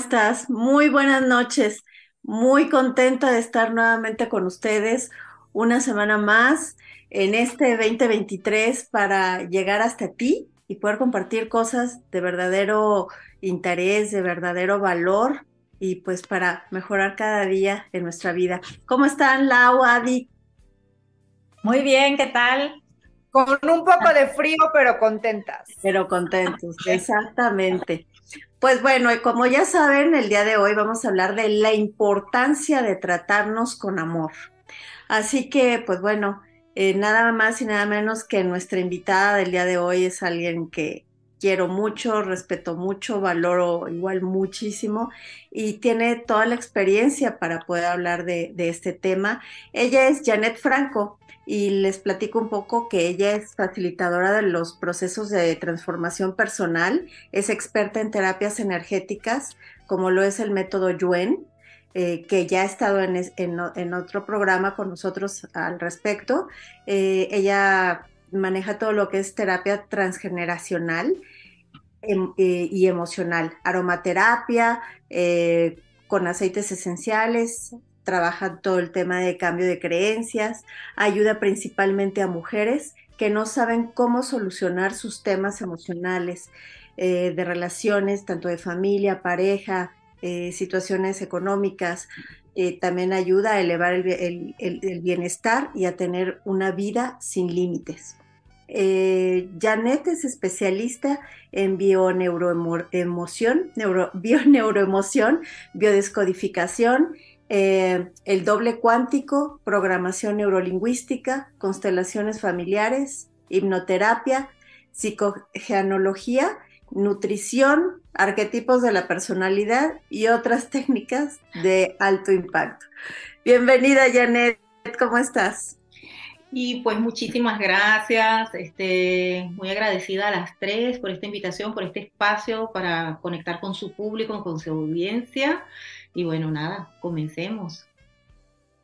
¿Cómo estás? Muy buenas noches. Muy contenta de estar nuevamente con ustedes una semana más en este 2023 para llegar hasta ti y poder compartir cosas de verdadero interés, de verdadero valor y pues para mejorar cada día en nuestra vida. ¿Cómo están, Lau, Adi? Muy bien, ¿qué tal? Con un poco de frío, pero contentas. Pero contentos, exactamente. Pues bueno, y como ya saben, el día de hoy vamos a hablar de la importancia de tratarnos con amor. Así que, pues bueno, eh, nada más y nada menos que nuestra invitada del día de hoy es alguien que quiero mucho, respeto mucho, valoro igual muchísimo y tiene toda la experiencia para poder hablar de, de este tema. Ella es Janet Franco y les platico un poco que ella es facilitadora de los procesos de transformación personal, es experta en terapias energéticas, como lo es el método Yuen, eh, que ya ha estado en, otro programa con nosotros al respecto. Eh, ella maneja todo lo que es terapia transgeneracional em, eh, y emocional, aromaterapia, con aceites esenciales, trabaja todo el tema de cambio de creencias, ayuda principalmente a mujeres que no saben cómo solucionar sus temas emocionales, eh, de relaciones, tanto de familia, pareja, eh, situaciones económicas. Eh, también ayuda a elevar el, bienestar y a tener una vida sin límites. Janet es especialista en bioneuroemoción, neuro, bioneuroemoción, biodescodificación eh, el doble cuántico, programación neurolingüística, constelaciones familiares, hipnoterapia, psicogenología, nutrición, arquetipos de la personalidad y otras técnicas de alto impacto. Bienvenida, Janet, ¿cómo estás? Y pues muchísimas gracias, este, muy agradecida a las tres por esta invitación, por este espacio para conectar con su público, con su audiencia. Y bueno, nada, comencemos.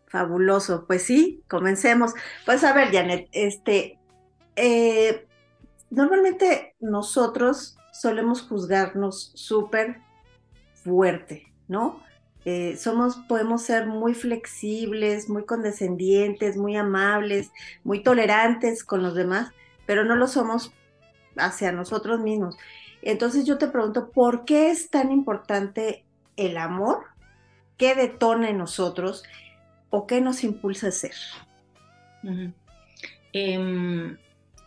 Fabuloso, pues sí, comencemos. Pues a ver, Janet, este, eh, normalmente nosotros solemos juzgarnos súper fuerte, ¿no? Eh, somos, podemos ser muy flexibles, muy condescendientes, muy amables, muy tolerantes con los demás, pero no lo somos hacia nosotros mismos. Entonces yo te pregunto, ¿por qué es tan importante el amor qué detona en nosotros o qué nos impulsa a ser. Em,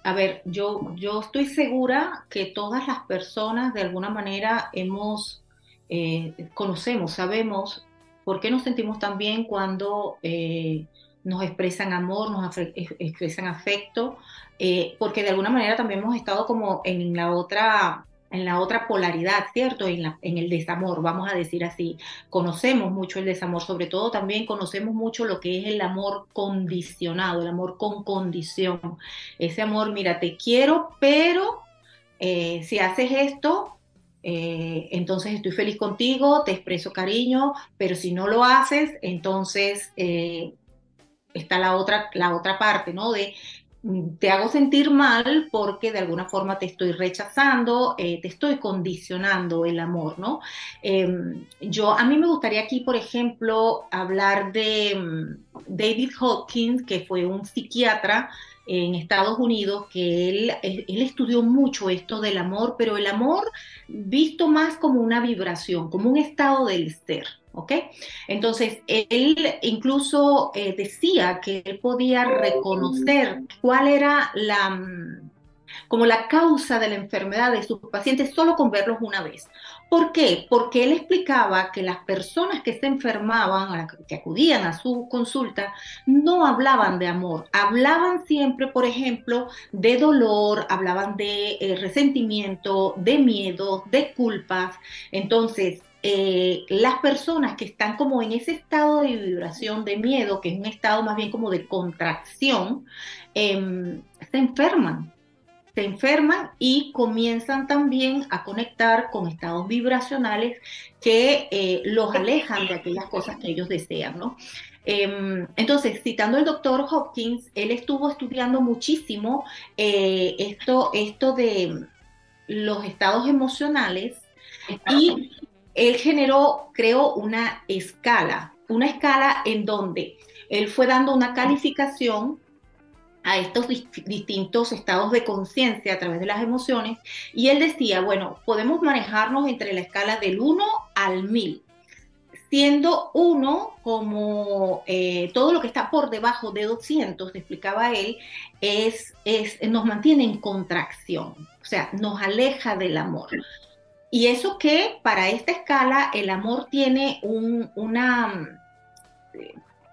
a ver, yo, yo estoy segura que todas las personas de alguna manera hemos, eh, conocemos, sabemos por qué nos sentimos tan bien cuando eh, nos expresan amor, nos expresan afecto, eh, porque de alguna manera también hemos estado como en la otra en la otra polaridad, ¿cierto? En, la, en, el desamor, vamos a decir así. Conocemos mucho el desamor, sobre todo también conocemos mucho lo que es el amor condicionado, el amor con condición. Ese amor, mira, te quiero, pero eh, si haces esto, eh, entonces estoy feliz contigo, te expreso cariño, pero si no lo haces, entonces eh, está la otra, la otra parte, ¿no? De te hago sentir mal porque de alguna forma te estoy rechazando, eh, te estoy condicionando el amor, ¿no? Em, yo, a mí me gustaría aquí, por ejemplo, hablar de mm, David Hawkins, que fue un psiquiatra en Estados Unidos, que él, él estudió mucho esto del amor, pero el amor visto más como una vibración, como un estado del ser. ¿Ok? Entonces, él incluso eh, decía que él podía reconocer cuál era la, mm, como la causa de la enfermedad de sus pacientes solo con verlos una vez. ¿Por qué? Porque él explicaba que las personas que se enfermaban, que acudían a su consulta, no hablaban de amor, hablaban siempre, por ejemplo, de dolor, hablaban de eh, resentimiento, de miedo, de culpas. Entonces, eh, las personas que están como en ese estado de vibración de miedo, que es un estado más bien como de contracción, em, se enferman, se enferman y comienzan también a conectar con estados vibracionales que eh, los alejan de aquellas cosas que ellos desean, ¿no? Em, entonces, citando al doctor Hopkins, él estuvo estudiando muchísimo eh, esto, esto de los estados emocionales y él generó, creó una escala, una escala en donde él fue dando una calificación a estos distintos estados de conciencia a través de las emociones y él decía, bueno, podemos manejarnos entre la escala del 1 al 1000 siendo uno como eh, todo lo que está por debajo de 200, explicaba él, es, nos mantiene en contracción, o sea, nos aleja del amor. Y eso que para esta escala el amor tiene un, una,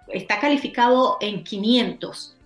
está calificado en 500,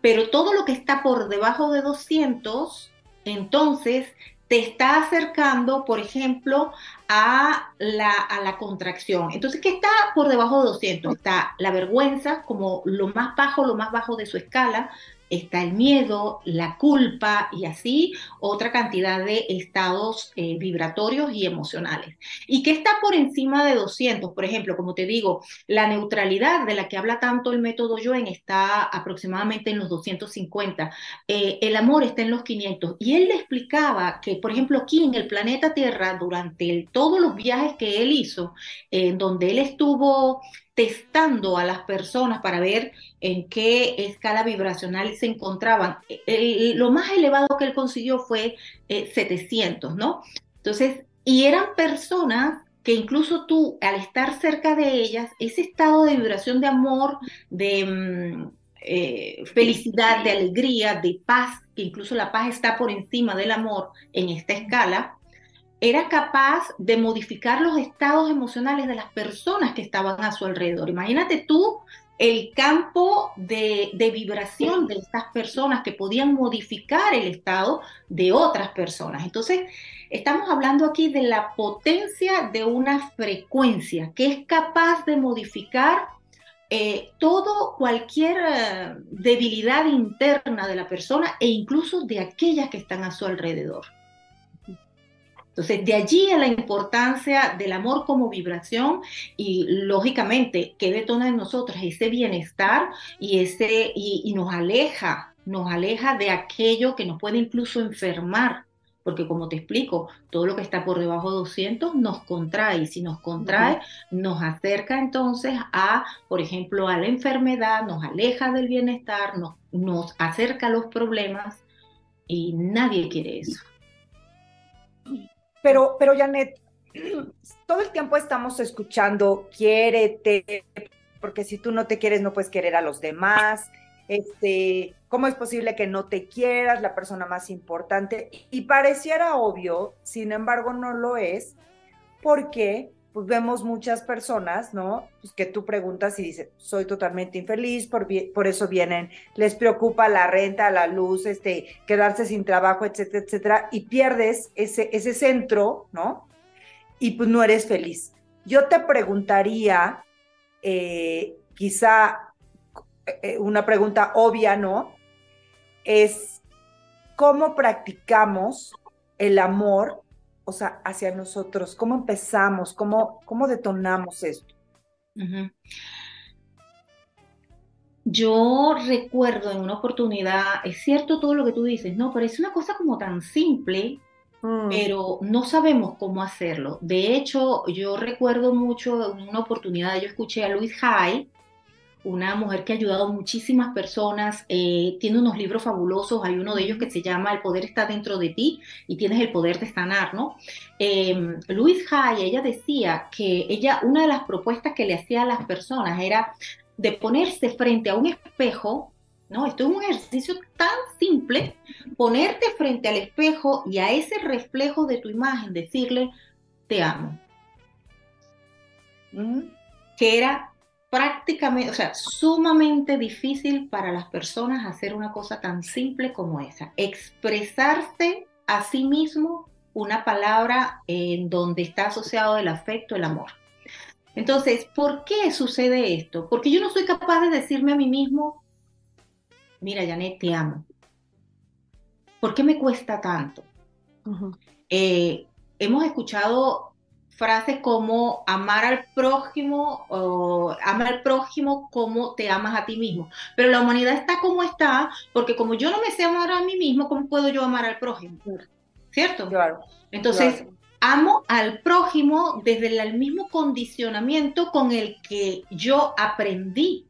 pero todo lo que está por debajo de 200, entonces te está acercando, por ejemplo, a la, a la, contracción. Entonces, ¿qué está por debajo de 200? Está la vergüenza como lo más bajo, lo más bajo de su escala, está el miedo, la culpa y así otra cantidad de estados eh, vibratorios y emocionales. ¿Y qué está por encima de 200? Por ejemplo, como te digo, la neutralidad de la que habla tanto el método Joen está aproximadamente en los 250. Eh, el amor está en los 500. Y él le explicaba que, por ejemplo, aquí en el planeta Tierra, durante todos los viajes que él hizo, en donde él estuvo testando a las personas para ver en qué escala vibracional se encontraban. lo más elevado que él consiguió fue 700, eh, ¿no? Entonces, y eran personas que incluso tú, al estar cerca de ellas, ese estado de vibración de amor, de mm, eh, felicidad, de alegría, de paz, que incluso la paz está por encima del amor en esta escala, era capaz de modificar los estados emocionales de las personas que estaban a su alrededor. Imagínate tú el campo de, vibración de estas personas que podían modificar el estado de otras personas. Entonces, estamos hablando aquí de la potencia de una frecuencia que es capaz de modificar eh, todo, cualquier eh, debilidad interna de la persona e incluso de aquellas que están a su alrededor. Entonces, de allí a la importancia del amor como vibración y lógicamente que detona en nosotros ese bienestar y, ese, y, nos aleja, nos aleja de aquello que nos puede incluso enfermar, porque como te explico, todo lo que está por debajo de 200 nos contrae y si nos contrae, nos acerca entonces a, por ejemplo, a la enfermedad, nos aleja del bienestar, nos, nos acerca a los problemas y nadie quiere eso. Pero, pero Janet, todo el tiempo estamos escuchando, quiérete, porque si tú no te quieres, no puedes querer a los demás. Este, ¿cómo es posible que no te quieras, la persona más importante? Y pareciera obvio, sin embargo, no lo es, porque pues vemos muchas personas, ¿no? Pues que tú preguntas y dices, soy totalmente infeliz, por, por eso vienen, les preocupa la renta, la luz, este, quedarse sin trabajo, etcétera, etcétera, y pierdes ese, ese centro, ¿no? Y pues no eres feliz. Yo te preguntaría, eh, quizá eh, una pregunta obvia, ¿no? Es, ¿cómo practicamos el amor o sea, hacia nosotros? ¿Cómo empezamos? ¿Cómo, cómo detonamos esto? Yo recuerdo en una oportunidad, es cierto todo lo que tú dices, no, pero es una cosa como tan simple, mm. pero no sabemos cómo hacerlo. De hecho, yo recuerdo mucho en una oportunidad, yo escuché a Luis Hay, una mujer que ha ayudado a muchísimas personas, eh, tiene unos libros fabulosos, hay uno de ellos que se llama El poder está dentro de ti y tienes el poder de sanar, ¿no? Eh, Luis Hay, ella decía que ella, una de las propuestas que le hacía a las personas era de ponerse frente a un espejo, ¿no? Esto es un ejercicio tan simple, ponerte frente al espejo y a ese reflejo de tu imagen decirle, te amo. Que era prácticamente, o sea, sumamente difícil para las personas hacer una cosa tan simple como esa, expresarse a sí mismo una palabra en donde está asociado el afecto, el amor. Entonces, ¿por qué sucede esto? Porque yo no soy capaz de decirme a mí mismo, mira, Janet, te amo. ¿Por qué me cuesta tanto? Eh, hemos escuchado frases como amar al prójimo o amar al prójimo como te amas a ti mismo. Pero la humanidad está como está, porque como yo no me sé amar a mí mismo, ¿cómo puedo yo amar al prójimo? ¿Cierto? Claro. Entonces, amo al prójimo desde el mismo condicionamiento con el que yo aprendí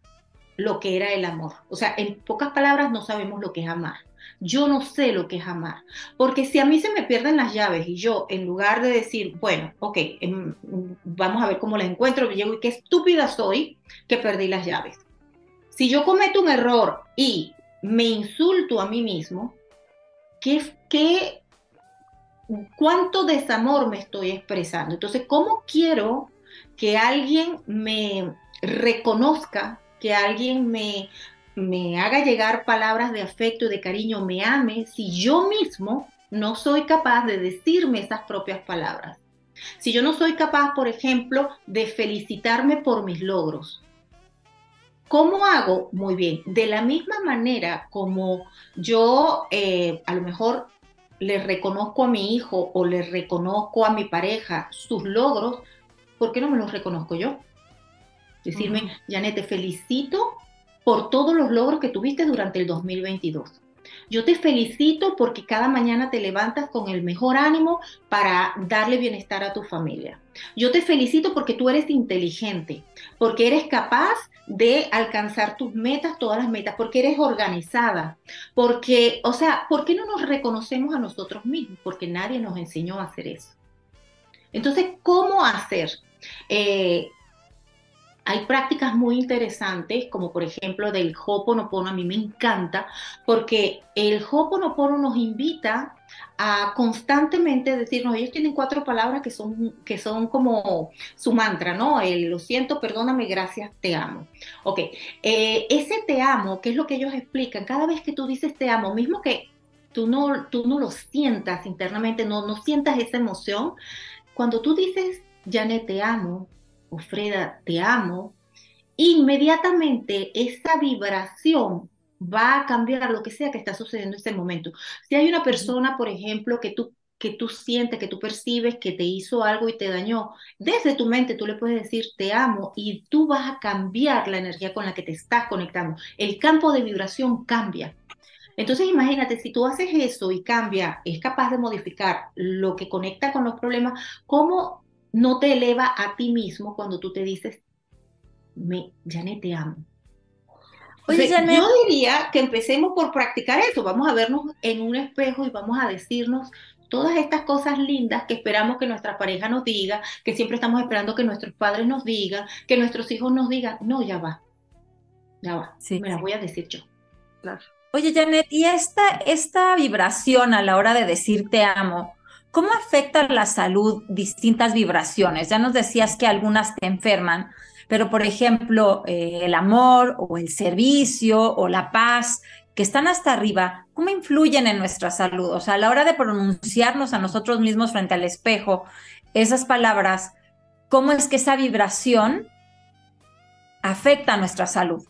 lo que era el amor. O sea, en pocas palabras no sabemos lo que es amar. Yo no sé lo que es amar. Porque si a mí se me pierden las llaves y yo, en lugar de decir, bueno, ok, em, vamos a ver cómo las encuentro, llego y qué estúpida soy que perdí las llaves. Si yo cometo un error y me insulto a mí mismo, ¿qué, qué, cuánto desamor me estoy expresando? Entonces, ¿cómo quiero que alguien me reconozca, que alguien me, me haga llegar palabras de afecto y de cariño, me ame, si yo mismo no soy capaz de decirme esas propias palabras. Si yo no soy capaz, por ejemplo, de felicitarme por mis logros. ¿Cómo hago? Muy bien. De la misma manera como yo eh, a lo mejor le reconozco a mi hijo o le reconozco a mi pareja sus logros, ¿por qué no me los reconozco yo? Decirme, Janet, te felicito por todos los logros que tuviste durante el 2022. Yo te felicito porque cada mañana te levantas con el mejor ánimo para darle bienestar a tu familia. Yo te felicito porque tú eres inteligente, porque eres capaz de alcanzar tus metas, todas las metas, porque eres organizada, porque, o sea, ¿por qué no nos reconocemos a nosotros mismos? Porque nadie nos enseñó a hacer eso. Entonces, ¿cómo hacer? Eh, hay prácticas muy interesantes, como por ejemplo del Hoponopono, a mí me encanta, porque el Hoponopono nos invita a constantemente decirnos, ellos tienen cuatro palabras que son, que son como su mantra, ¿no? El lo siento, perdóname, gracias, te amo. Ok, eh, ese te amo, que es lo que ellos explican, cada vez que tú dices te amo, mismo que tú no, tú no lo sientas internamente, no, no sientas esa emoción, cuando tú dices, Janet, te amo, o Freda, te amo, inmediatamente esa vibración va a cambiar lo que sea que está sucediendo en ese momento. Si hay una persona, por ejemplo, que tú que tú sientes, que tú percibes que te hizo algo y te dañó, desde tu mente tú le puedes decir te amo y tú vas a cambiar la energía con la que te estás conectando. El campo de vibración cambia. Entonces imagínate, si tú haces eso y cambia, es capaz de modificar lo que conecta con los problemas, ¿cómo no te eleva a ti mismo cuando tú te dices, me, Janet, te amo. Oye, Yo diría que empecemos por practicar eso. Vamos a vernos en un espejo y vamos a decirnos todas estas cosas lindas que esperamos que nuestra pareja nos diga, que siempre estamos esperando que nuestros padres nos digan, que nuestros hijos nos digan. No, ya va. Ya va. Sí, me las voy a decir yo. Claro. Oye, Janet, ¿y esta, esta vibración a la hora de decir te amo? ¿Cómo afecta la salud distintas vibraciones? Ya nos decías que algunas te enferman, pero por ejemplo, eh, el amor o el servicio o la paz, que están hasta arriba, ¿cómo influyen en nuestra salud? O sea, a la hora de pronunciarnos a nosotros mismos frente al espejo, esas palabras, ¿cómo es que esa vibración afecta a nuestra salud?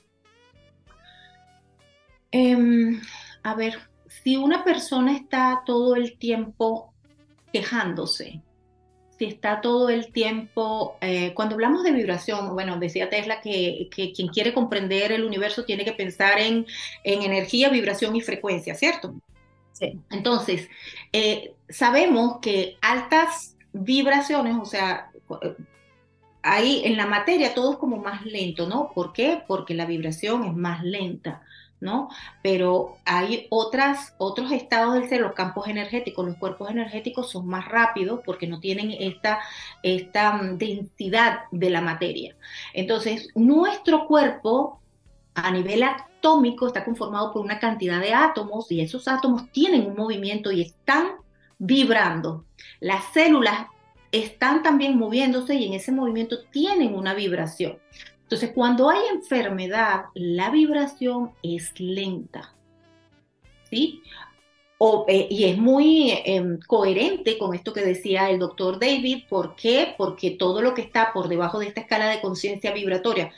Em, a ver, si una persona está todo el tiempo quejándose, si está todo el tiempo, eh, cuando hablamos de vibración, bueno, decía Tesla que, quien quiere comprender el universo tiene que pensar en, energía, vibración y frecuencia, ¿cierto? Sí. Entonces, eh, sabemos que altas vibraciones, o sea, ahí en la materia todo es como más lento, ¿no? ¿Por qué? Porque la vibración es más lenta. ¿No? Pero hay otros estados del ser, los campos energéticos, los cuerpos energéticos son más rápidos porque no tienen esta, esta mm, densidad de la materia. Entonces, nuestro cuerpo a nivel atómico está conformado por una cantidad de átomos y esos átomos tienen un movimiento y están vibrando. Las células están también moviéndose y en ese movimiento tienen una vibración. Entonces, cuando hay enfermedad, la vibración es lenta. ¿Sí? Eh, y es muy em, coherente con esto que decía el doctor David. ¿Por qué? Porque todo lo que está por debajo de esta escala de conciencia vibratoria,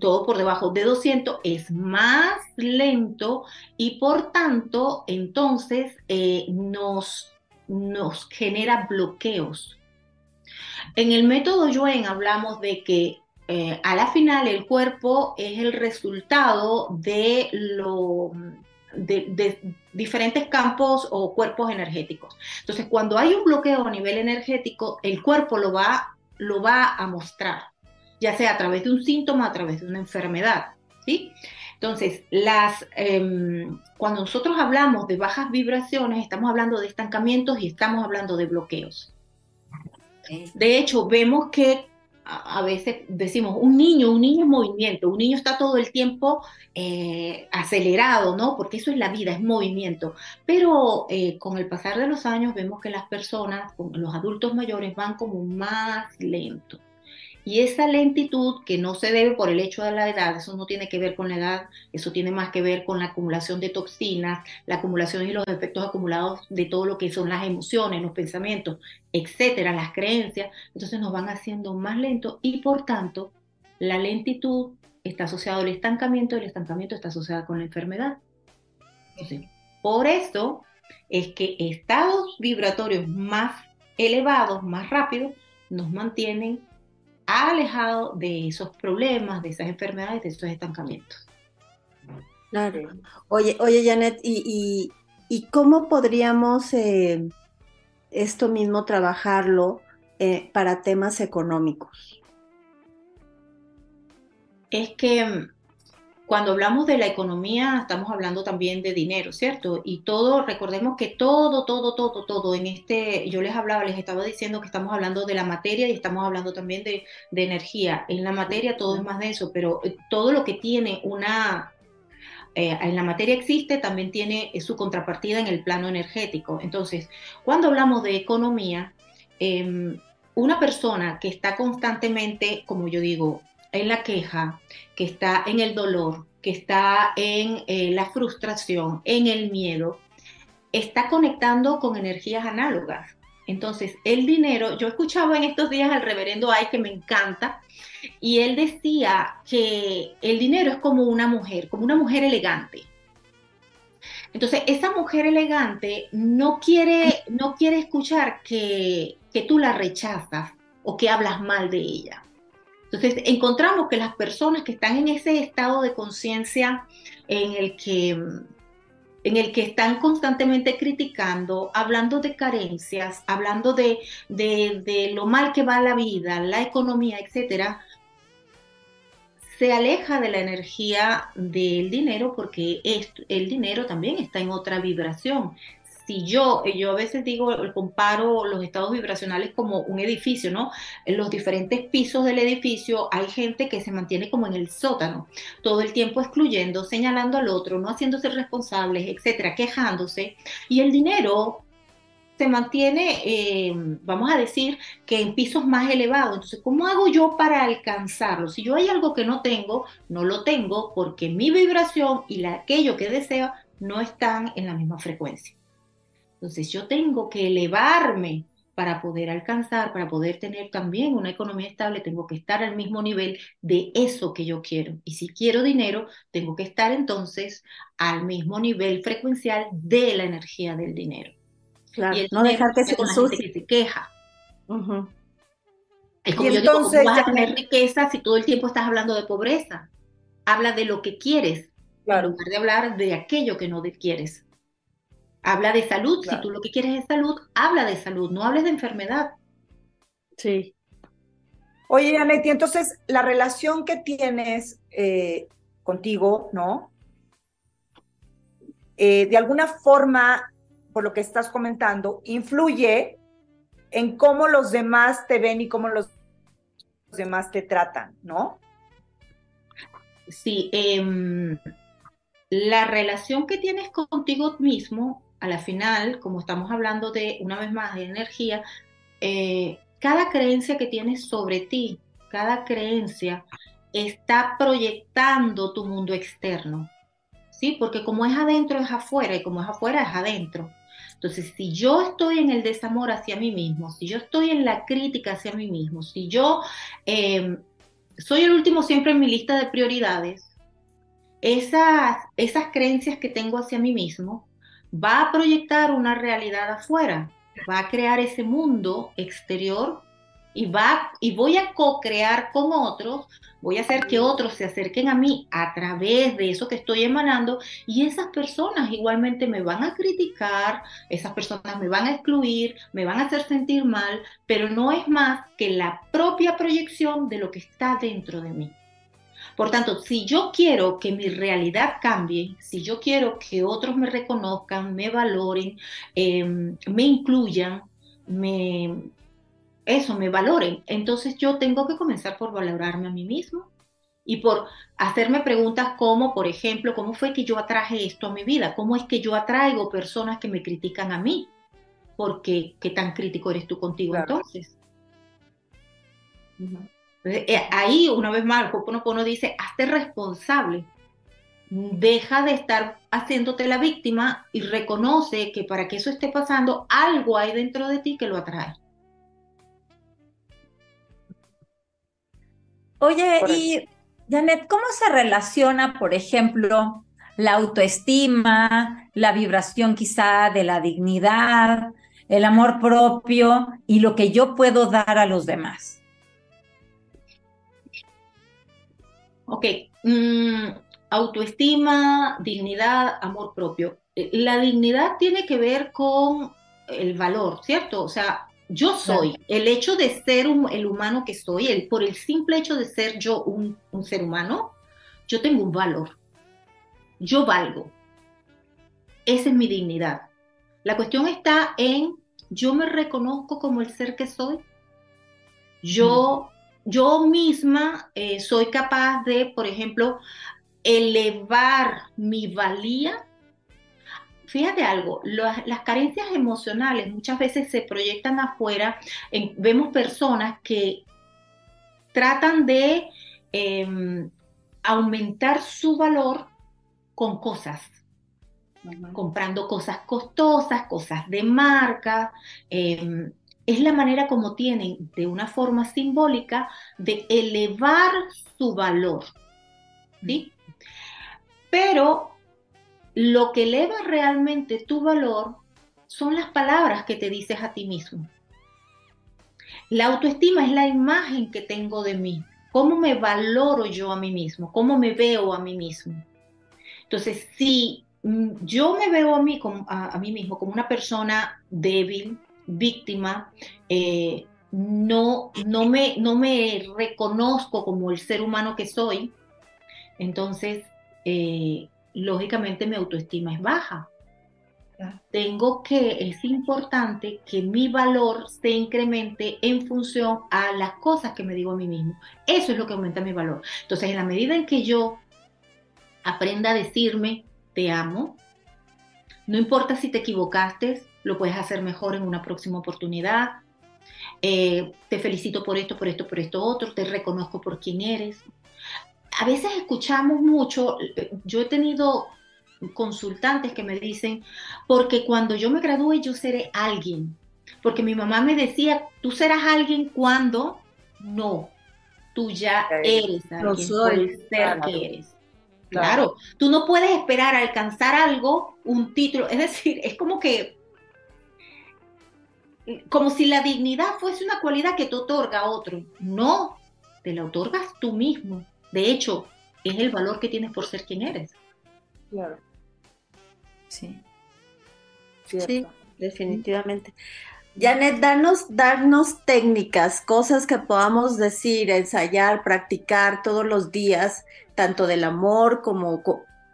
todo por debajo de 200, es más lento y por tanto, entonces eh, nos, nos genera bloqueos. En el método Yuen hablamos de que eh, a la final el cuerpo es el resultado de lo, de, diferentes campos o cuerpos energéticos. Entonces, cuando hay un bloqueo a nivel energético, el cuerpo lo va, lo va a mostrar, ya sea a través de un síntoma, a través de una enfermedad. ¿sí? Entonces, las, em, cuando nosotros hablamos de bajas vibraciones, estamos hablando de estancamientos y estamos hablando de bloqueos. De hecho, vemos que a, veces decimos, un niño, un niño es movimiento, un niño está todo el tiempo eh, acelerado, ¿no? Porque eso es la vida, es movimiento. Pero eh, con el pasar de los años vemos que las personas, los adultos mayores, van como más lentos. Y esa lentitud que no se debe por el hecho de la edad, eso no tiene que ver con la edad, eso tiene más que ver con la acumulación de toxinas, la acumulación y los efectos acumulados de todo lo que son las emociones, los pensamientos, etcétera, las creencias, entonces nos van haciendo más lentos y por tanto la lentitud está asociada al estancamiento y el estancamiento está asociado con la enfermedad. por eso es que estados vibratorios más elevados, más rápidos, nos mantienen ha alejado de esos problemas, de esas enfermedades, de esos estancamientos. Claro. Oye, oye Janet, ¿y, cómo podríamos eh, esto mismo trabajarlo eh, para temas económicos? Es que cuando hablamos de la economía, estamos hablando también de dinero, ¿cierto? Y todo, recordemos que todo, todo, todo, todo en este, yo les hablaba, les estaba diciendo que estamos hablando de la materia y estamos hablando también de, energía. En la materia todo es más de eso, pero eh, todo lo que tiene una, eh, en la materia existe, también tiene su contrapartida en el plano energético. Entonces, cuando hablamos de economía, em, una persona que está constantemente, como yo digo, en la queja, que está en el dolor, que está en eh, la frustración, en el miedo, está conectando con energías análogas. Entonces, el dinero, yo escuchaba en estos días al reverendo Ay, que me encanta, y él decía que el dinero es como una mujer, como una mujer elegante. Entonces, esa mujer elegante no quiere, no quiere escuchar que, que tú la rechazas o que hablas mal de ella. Entonces, encontramos que las personas que están en ese estado de conciencia en el que en el que están constantemente criticando, hablando de carencias, hablando de, de, lo mal que va la vida, la economía, etcétera, se aleja de la energía del dinero porque el dinero también está en otra vibración si yo, eh, yo a veces digo, comparo los estados vibracionales como un edificio, ¿no? En los diferentes pisos del edificio hay gente que se mantiene como en el sótano, todo el tiempo excluyendo, señalando al otro, no haciéndose responsables, etcétera, quejándose. Y el dinero se mantiene, eh, vamos a decir, que en pisos más elevados. Entonces, ¿cómo hago yo para alcanzarlo? Si yo hay algo que no tengo, no lo tengo porque mi vibración y la, aquello que deseo no están en la misma frecuencia. Entonces yo tengo que elevarme para poder alcanzar, para poder tener también una economía estable, tengo que estar al mismo nivel de eso que yo quiero. Y si quiero dinero, tengo que estar entonces al mismo nivel frecuencial de la energía del dinero. Claro, no dejar que se, que se queja. Es como yo entonces, digo, vas a tener riqueza si todo el tiempo estás hablando de pobreza? Habla de lo que quieres, en lugar de hablar de aquello que no quieres. Habla de salud, si tú lo que quieres es salud, habla de salud, no hables de enfermedad. Sí. Oye, Anetti, entonces la relación que tienes eh, contigo, ¿no? Eh, de alguna forma, por lo que estás comentando, influye en cómo los demás te ven y cómo los, demás te tratan, ¿no? Sí, em, la relación que tienes contigo mismo a la final, como estamos hablando de, una vez más, de energía, eh, cada creencia que tienes sobre ti, cada creencia está proyectando tu mundo externo, ¿sí? Porque como es adentro es afuera y como es afuera es adentro. Entonces, si yo estoy en el desamor hacia mí mismo, si yo estoy en la crítica hacia mí mismo, si yo eh, soy el último siempre en mi lista de prioridades, esas, esas creencias que tengo hacia mí mismo va a proyectar una realidad afuera, va a crear ese mundo exterior y, va, y voy a co-crear con otros, voy a hacer que otros se acerquen a mí a través de eso que estoy emanando y esas personas igualmente me van a criticar, esas personas me van a excluir, me van a hacer sentir mal, pero no es más que la propia proyección de lo que está dentro de mí. Por tanto, si yo quiero que mi realidad cambie, si yo quiero que otros me reconozcan, me valoren, em, me incluyan, me, eso, me valoren, entonces yo tengo que comenzar por valorarme a mí mismo y por hacerme preguntas como, por ejemplo, ¿cómo fue que yo atraje esto a mi vida? ¿Cómo es que yo atraigo personas que me critican a mí? Porque, ¿qué tan crítico eres tú contigo entonces? Eh, ahí, una vez más, el Hoponopono dice, hazte responsable. Deja de estar haciéndote la víctima y reconoce que para que eso esté pasando, algo hay dentro de ti que lo atrae. Oye, y Janet, ¿cómo se relaciona, por ejemplo, la autoestima, la vibración quizá de la dignidad, el amor propio y lo que yo puedo dar a los demás? Ok, mm, autoestima, dignidad, amor propio. Eh, la dignidad tiene que ver con el valor, ¿cierto? O sea, yo soy, el hecho de ser el humano que soy, el, por el simple hecho de ser yo un, un ser humano, yo tengo un valor. Yo valgo. Esa es mi dignidad. La cuestión está en, yo me reconozco como el ser que soy. Yo yo misma eh, soy capaz de, por ejemplo, elevar mi valía. Fíjate algo, las carencias emocionales muchas veces se proyectan afuera. vemos personas que tratan de em, aumentar su valor con cosas, comprando cosas costosas, cosas de marca. Em, es la manera como tienen de una forma simbólica de elevar su valor. ¿sí? Pero lo que eleva realmente tu valor son las palabras que te dices a ti mismo. La autoestima es la imagen que tengo de mí, cómo me valoro yo a mí mismo, cómo me veo a mí mismo. Entonces, si mm, yo me veo a mí, a mí mismo como una persona débil, víctima, eh, no, no, me, no me reconozco como el ser humano que soy, entonces, eh, lógicamente mi autoestima es baja. Tengo que, es importante que mi valor se incremente en función a las cosas que me digo a mí mismo. Eso es lo que aumenta mi valor. Entonces, en la medida en que yo aprenda a decirme, te amo, no importa si te equivocaste, lo puedes hacer mejor en una próxima oportunidad. Eh, te felicito por esto, por esto, por esto otro, te reconozco por quién eres. A veces escuchamos mucho, yo he tenido consultantes que me dicen, porque cuando yo me gradúe yo seré alguien, porque mi mamá me decía, tú serás alguien cuando no, tú ya eres alguien por el ser que eres. Claro, tú no puedes esperar a alcanzar algo, un título, es decir, es como que como si la dignidad fuese una cualidad que te otorga a otro. No, te la otorgas tú mismo. De hecho, es el valor que tienes por ser quien eres. Claro. Sí. Sí, definitivamente. Janet, danos, darnos técnicas, cosas que podamos decir, ensayar, practicar todos los días, tanto del amor como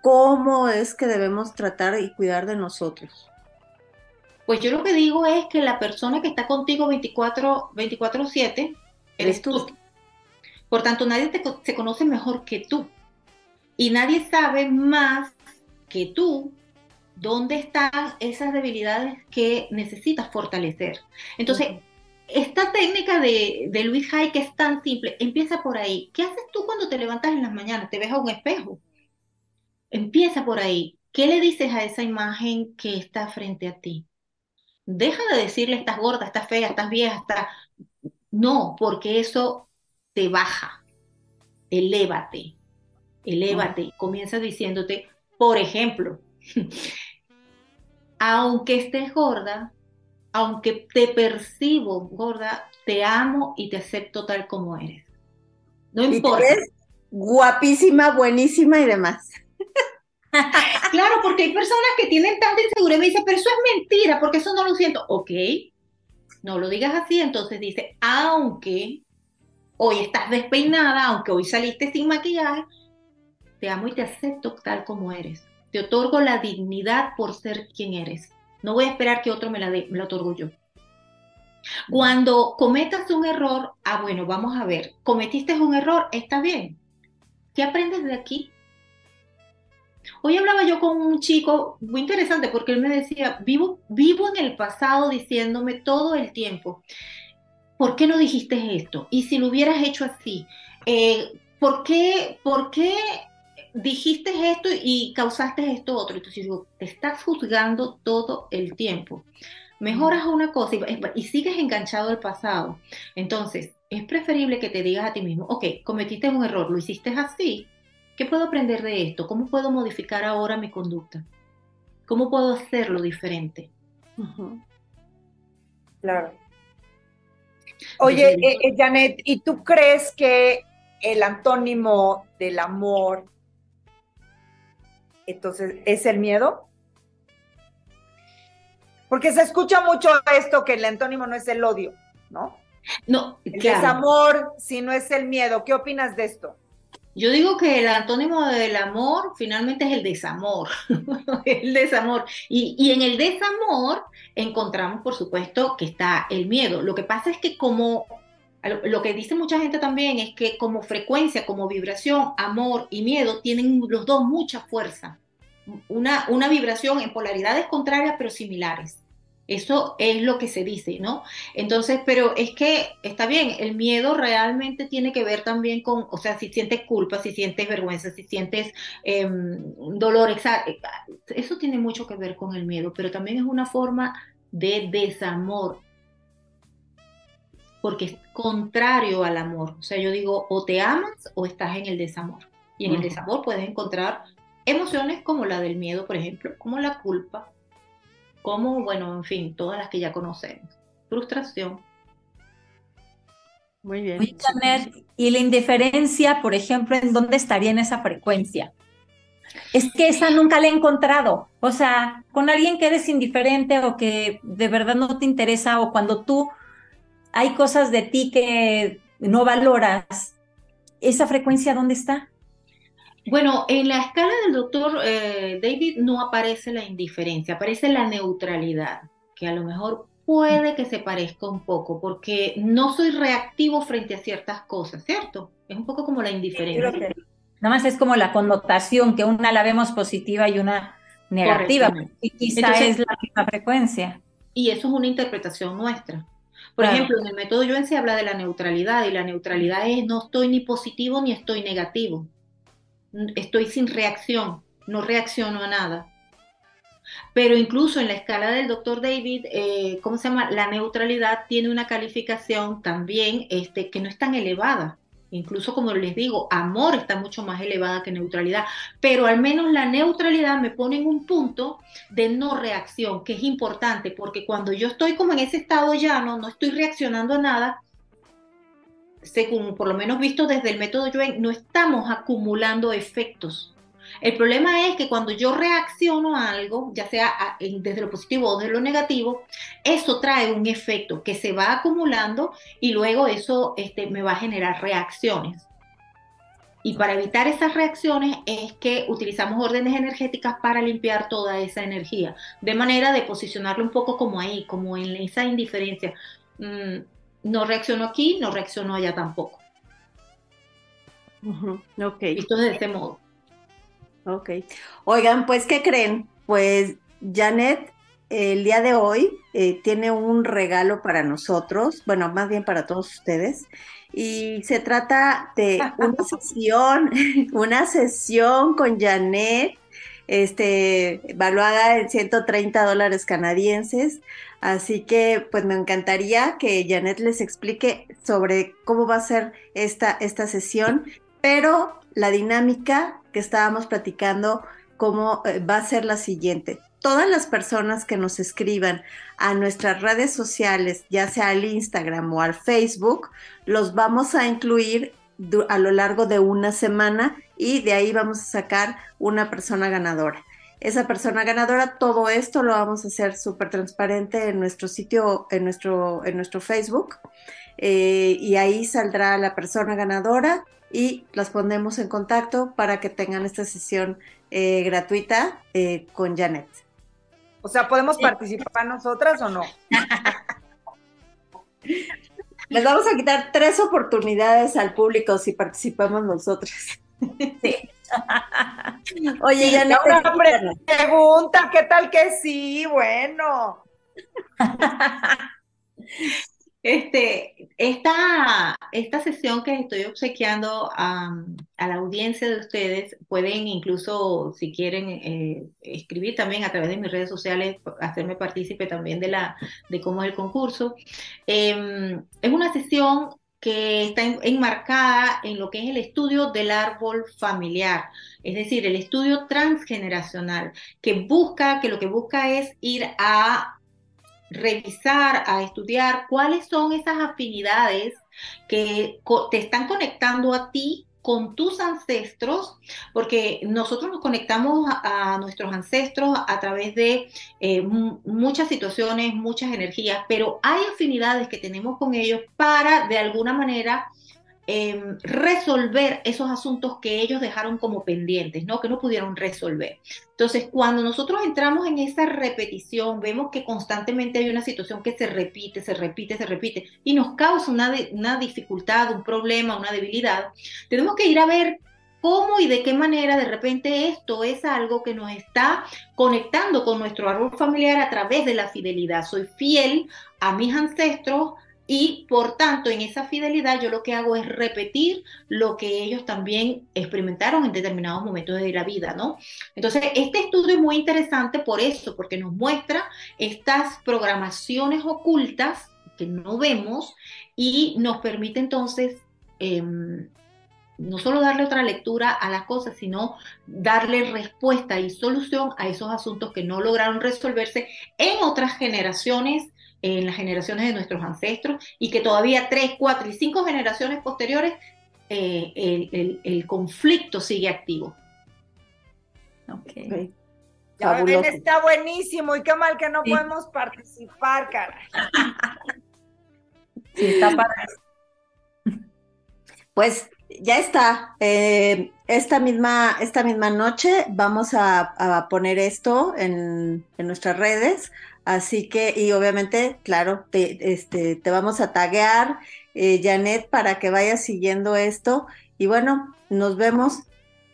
cómo es que debemos tratar y cuidar de nosotros. Pues yo lo que digo es que la persona que está contigo 24-7 eres tú. Por tanto, nadie te, se conoce mejor que tú. Y nadie sabe más que tú dónde están esas debilidades que necesitas fortalecer. Entonces, esta técnica de, de Luis Hay, que es tan simple, empieza por ahí. ¿Qué haces tú cuando te levantas en las mañanas? ¿Te ves a un espejo? Empieza por ahí. ¿Qué le dices a esa imagen que está frente a ti? Deja de decirle estás gorda, estás fea, estás vieja, estás... No, porque eso te baja. Elévate, elévate. Comienza diciéndote, por ejemplo, aunque estés gorda, aunque te percibo gorda, te amo y te acepto tal como eres. No importa. Eres guapísima, buenísima y demás. claro, porque hay personas que tienen tanta inseguridad y me dicen, pero eso es mentira, porque eso no lo siento. Ok, no lo digas así, entonces dice, aunque hoy estás despeinada, aunque hoy saliste sin maquillaje, te amo y te acepto tal como eres. Te otorgo la dignidad por ser quien eres. No voy a esperar que otro me la, dé, me la otorgo yo. Cuando cometas un error, ah, bueno, vamos a ver, cometiste un error, está bien. ¿Qué aprendes de aquí? Hoy hablaba yo con un chico muy interesante porque él me decía, vivo, vivo en el pasado diciéndome todo el tiempo, ¿por qué no dijiste esto? Y si lo hubieras hecho así, eh, ¿por, qué, ¿por qué dijiste esto y causaste esto otro? Entonces digo, te estás juzgando todo el tiempo. Mejoras una cosa y, y sigues enganchado al pasado. Entonces, es preferible que te digas a ti mismo, ok, cometiste un error, lo hiciste así, ¿Qué puedo aprender de esto? ¿Cómo puedo modificar ahora mi conducta? ¿Cómo puedo hacerlo diferente? Claro. Oye, eh, eh, Janet, ¿y tú crees que el antónimo del amor, entonces, es el miedo? Porque se escucha mucho esto que el antónimo no es el odio, ¿no? No, el desamor, si no es el miedo. ¿Qué opinas de esto? Yo digo que el antónimo del amor finalmente es el desamor, el desamor. Y, y, en el desamor encontramos, por supuesto, que está el miedo. Lo que pasa es que como, lo que dice mucha gente también es que como frecuencia, como vibración, amor y miedo tienen los dos mucha fuerza. Una, una vibración en polaridades contrarias pero similares. Eso es lo que se dice, ¿no? Entonces, pero es que está bien, el miedo realmente tiene que ver también con, o sea, si sientes culpa, si sientes vergüenza, si sientes em, dolor, eso tiene mucho que ver con el miedo, pero también es una forma de desamor, porque es contrario al amor. O sea, yo digo, o te amas o estás en el desamor. Y en el desamor puedes encontrar emociones como la del miedo, por ejemplo, como la culpa, como, bueno, en fin, todas las que ya conocemos. Frustración. Muy bien. y la indiferencia, por ejemplo, ¿en dónde estaría en esa frecuencia? Es que esa nunca la he encontrado. O sea, con alguien que eres indiferente o que de verdad no te interesa o cuando tú hay cosas de ti que no valoras, ¿esa frecuencia dónde está? Bueno, en la escala del doctor eh, David no aparece la indiferencia, aparece la neutralidad, que a lo mejor puede que se parezca un poco, porque no soy reactivo frente a ciertas cosas, ¿cierto? Es un poco como la indiferencia. nada más es como la connotación, que una la vemos positiva y una negativa, y quizá es la misma frecuencia. Y eso es una interpretación nuestra. Por ejemplo, en el método Yuen se habla de la neutralidad, y la neutralidad es no estoy ni positivo ni estoy negativo estoy sin reacción, no reacciono a nada. Pero incluso en la escala del doctor David, eh, ¿cómo se llama? La neutralidad tiene una calificación también este, que no es tan elevada. Incluso como les digo, amor está mucho más elevada que neutralidad, pero al menos la neutralidad me pone en un punto de no reacción, que es importante, porque cuando yo estoy como en ese estado llano, no estoy reaccionando a nada, según por lo menos visto desde el método Yuen, no estamos acumulando efectos. El problema es que cuando yo reacciono a algo, ya sea desde lo positivo o desde lo negativo, eso trae un efecto que se va acumulando y luego eso este, me va a generar reacciones. Y para evitar esas reacciones es que utilizamos órdenes energéticas para limpiar toda esa energía, de manera de posicionarlo un poco como ahí, como en esa indiferencia. Mm, no reaccionó aquí, no reaccionó allá tampoco. Ok. Esto es de este modo. Ok. Oigan, pues, ¿qué creen? Pues Janet el día de hoy eh, tiene un regalo para nosotros, bueno, más bien para todos ustedes, y se trata de una sesión, una sesión con Janet, este, evaluada en 130 dólares canadienses, Así que pues me encantaría que Janet les explique sobre cómo va a ser esta, esta sesión, pero la dinámica que estábamos platicando, cómo eh, va a ser la siguiente. todas las personas que nos escriban a nuestras redes sociales, ya sea al Instagram o al Facebook, los vamos a incluir a lo largo de una semana y de ahí vamos a sacar una persona ganadora. Esa persona ganadora, todo esto lo vamos a hacer súper transparente en nuestro sitio, en nuestro, en nuestro Facebook. Eh, y ahí saldrá la persona ganadora y las ponemos en contacto para que tengan esta sesión eh, gratuita eh, con Janet. O sea, ¿podemos participar nosotras o no? Les vamos a quitar tres oportunidades al público si participamos nosotros. Sí. Oye, ya no pregunta, ¿qué tal que sí? Bueno. Este, esta, esta sesión que estoy obsequiando a, la audiencia de ustedes, pueden incluso, si quieren, eh, escribir también a través de mis redes sociales, hacerme partícipe también de, la, de cómo es el concurso. Em, es una sesión que está enmarcada en lo que es el estudio del árbol familiar, es decir, el estudio transgeneracional, que busca, que lo que busca es ir a revisar, a estudiar cuáles son esas afinidades que te están conectando a ti con tus ancestros, porque nosotros nos conectamos a, nuestros ancestros a través de eh, muchas situaciones, muchas energías, pero hay afinidades que tenemos con ellos para de alguna manera Em, resolver esos asuntos que ellos dejaron como pendientes, ¿no? Que no pudieron resolver. Entonces, cuando nosotros entramos en esa repetición, vemos que constantemente hay una situación que se repite, se repite, se repite y nos causa una, una dificultad, un problema, una debilidad, tenemos que ir a ver cómo y de qué manera de repente esto es algo que nos está conectando con nuestro árbol familiar a través de la fidelidad. Soy fiel a mis ancestros, y por tanto, en esa fidelidad yo lo que hago es repetir lo que ellos también experimentaron en determinados momentos de la vida, ¿no? Entonces, este estudio es muy interesante por eso, porque nos muestra estas programaciones ocultas que no vemos y nos permite entonces em, no solo darle otra lectura a las cosas, sino darle respuesta y solución a esos asuntos que no lograron resolverse en otras generaciones en las generaciones de nuestros ancestros y que todavía tres, cuatro y cinco generaciones posteriores eh, el, conflicto sigue activo. Ok. está buenísimo y qué mal que no podemos participar, cara. sí, está para Pues ya está. Eh, esta, misma, esta misma noche vamos a, poner esto en, en, nuestras redes Así que, y obviamente, claro, te, este, te vamos a taguear, eh, Janet, para que vayas siguiendo esto. Y bueno, nos vemos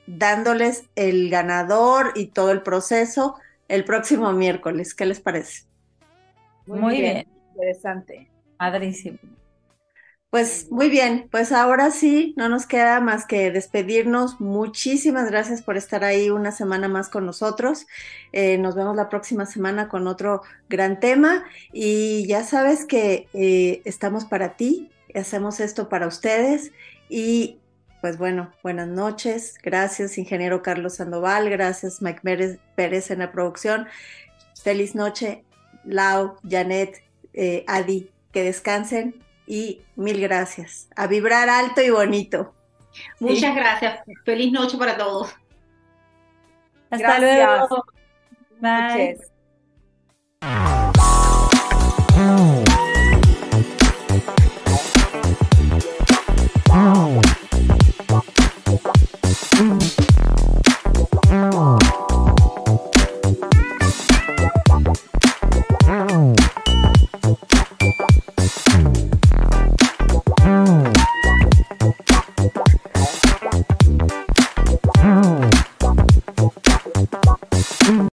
dándoles el ganador y todo el proceso el próximo miércoles. ¿Qué les parece? Muy, bien. Interesante. Padrísimo. Pues muy bien, pues ahora sí, no nos queda más que despedirnos. Muchísimas gracias por estar ahí una semana más con nosotros. Eh, nos vemos la próxima semana con otro gran tema y ya sabes que eh, estamos para ti, hacemos esto para ustedes y pues bueno, buenas noches. Gracias, ingeniero Carlos Sandoval. Gracias, Mike Pérez, Pérez en la producción. Feliz noche, Lau, Janet, eh, Adi, que descansen y mil gracias. A vibrar alto y bonito. Muchas gracias. Feliz noche para todos. Hasta luego. Bye. Bye.